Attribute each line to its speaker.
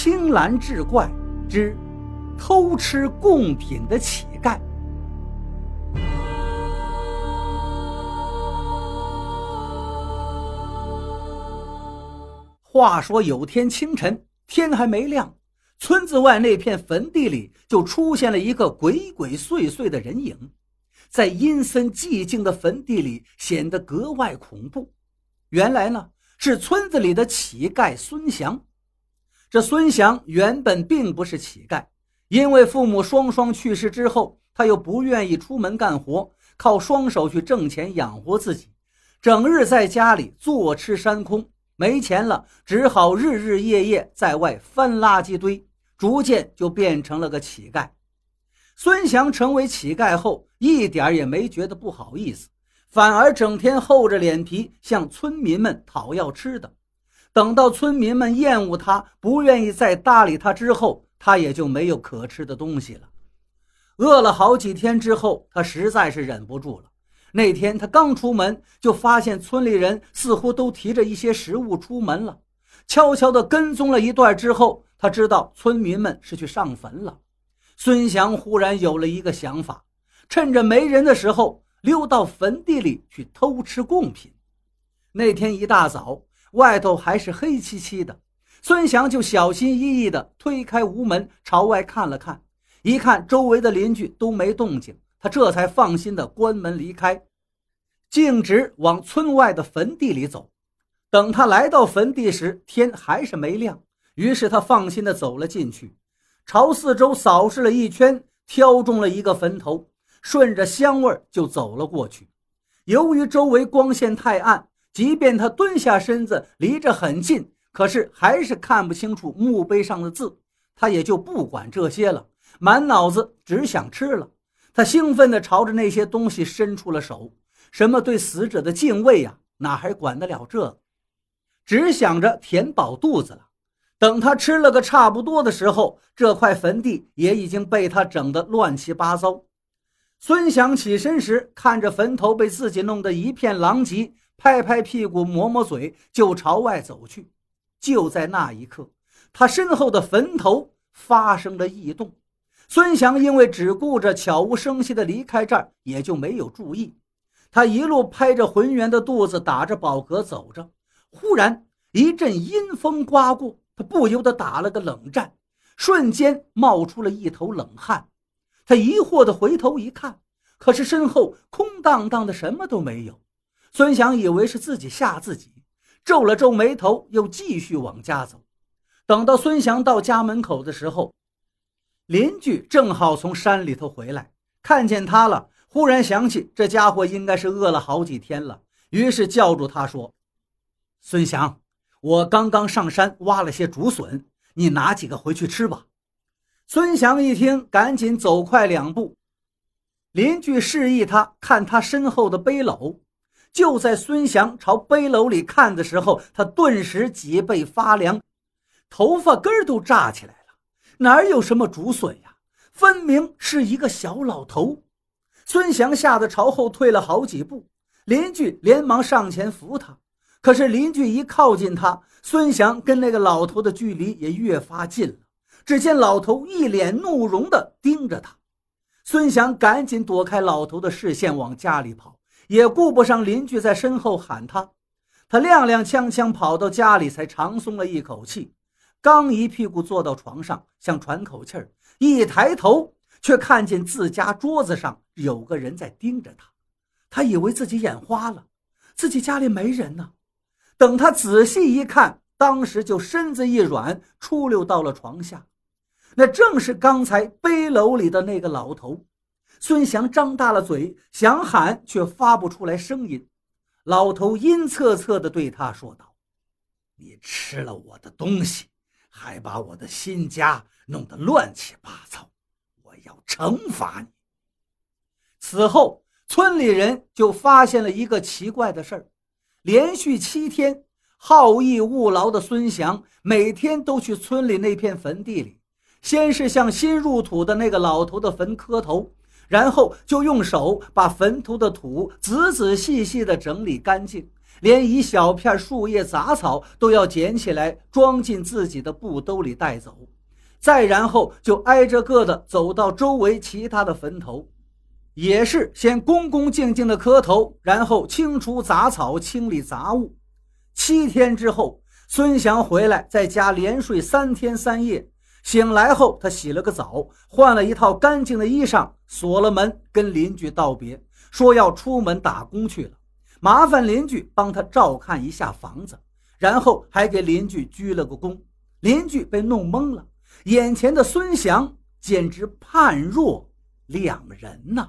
Speaker 1: 青蓝志怪之偷吃贡品的乞丐。话说有天清晨，天还没亮，村子外那片坟地里就出现了一个鬼鬼祟祟的人影，在阴森寂静的坟地里显得格外恐怖。原来呢，是村子里的乞丐孙祥。这孙祥原本并不是乞丐，因为父母双双去世之后，他又不愿意出门干活，靠双手去挣钱养活自己，整日在家里坐吃山空。没钱了，只好日日夜夜在外翻垃圾堆，逐渐就变成了个乞丐。孙祥成为乞丐后，一点也没觉得不好意思，反而整天厚着脸皮向村民们讨要吃的。等到村民们厌恶他，不愿意再搭理他之后，他也就没有可吃的东西了。饿了好几天之后，他实在是忍不住了。那天他刚出门，就发现村里人似乎都提着一些食物出门了。悄悄地跟踪了一段之后，他知道村民们是去上坟了。孙祥忽然有了一个想法，趁着没人的时候溜到坟地里去偷吃贡品。那天一大早，外头还是黑漆漆的，孙祥就小心翼翼地推开屋门，朝外看了看，一看周围的邻居都没动静。他这才放心的关门离开，径直往村外的坟地里走。等他来到坟地时，天还是没亮。于是他放心的走了进去，朝四周扫视了一圈，挑中了一个坟头，顺着香味就走了过去。由于周围光线太暗，即便他蹲下身子，离着很近，可是还是看不清楚墓碑上的字。他也就不管这些了，满脑子只想吃了。他兴奋地朝着那些东西伸出了手，什么对死者的敬畏呀，哪还管得了这？只想着填饱肚子了。等他吃了个差不多的时候，这块坟地也已经被他整得乱七八糟。孙祥起身时，看着坟头被自己弄得一片狼藉，拍拍屁股，抹抹嘴，就朝外走去。就在那一刻，他身后的坟头发生了异动。孙祥因为只顾着悄无声息地离开这儿，也就没有注意。他一路拍着浑圆的肚子，打着饱嗝走着。忽然一阵阴风刮过，他不由得打了个冷战，瞬间冒出了一头冷汗。他疑惑地回头一看，可是身后空荡荡的，什么都没有。孙祥以为是自己吓自己，皱了皱眉头，又继续往家走。等到孙祥到家门口的时候，邻居正好从山里头回来，看见他了，忽然想起这家伙应该是饿了好几天了，于是叫住他说：“孙祥，我刚刚上山挖了些竹笋，你拿几个回去吃吧。”孙祥一听，赶紧走快两步。邻居示意他看他身后的背篓，就在孙祥朝背篓里看的时候，他顿时脊背发凉，头发根都炸起来了。哪有什么竹笋呀？分明是一个小老头。孙祥吓得朝后退了好几步，邻居连忙上前扶他。可是邻居一靠近他，孙祥跟那个老头的距离也越发近了。只见老头一脸怒容地盯着他，孙祥赶紧躲开老头的视线，往家里跑，也顾不上邻居在身后喊他。他踉踉跄跄跑到家里，才长松了一口气。刚一屁股坐到床上，想喘口气儿，一抬头却看见自家桌子上有个人在盯着他。他以为自己眼花了，自己家里没人呢。等他仔细一看，当时就身子一软，出溜到了床下。那正是刚才背篓里的那个老头。孙祥张大了嘴想喊，却发不出来声音。老头阴恻恻地对他说道：“你吃了我的东西。”还把我的新家弄得乱七八糟，我要惩罚你。此后，村里人就发现了一个奇怪的事儿：连续七天，好逸恶劳的孙祥每天都去村里那片坟地里，先是向新入土的那个老头的坟磕头，然后就用手把坟头的土仔仔细细地整理干净，连一小片树叶杂草都要捡起来装进自己的布兜里带走。再然后就挨着个的走到周围其他的坟头，也是先恭恭敬敬的磕头，然后清除杂草、清理杂物。七天之后，孙祥回来，在家连睡三天三夜。醒来后，他洗了个澡，换了一套干净的衣裳，锁了门，跟邻居道别，说要出门打工去了，麻烦邻居帮他照看一下房子，然后还给邻居鞠了个躬。邻居被弄懵了。眼前的孙祥简直判若两人呐！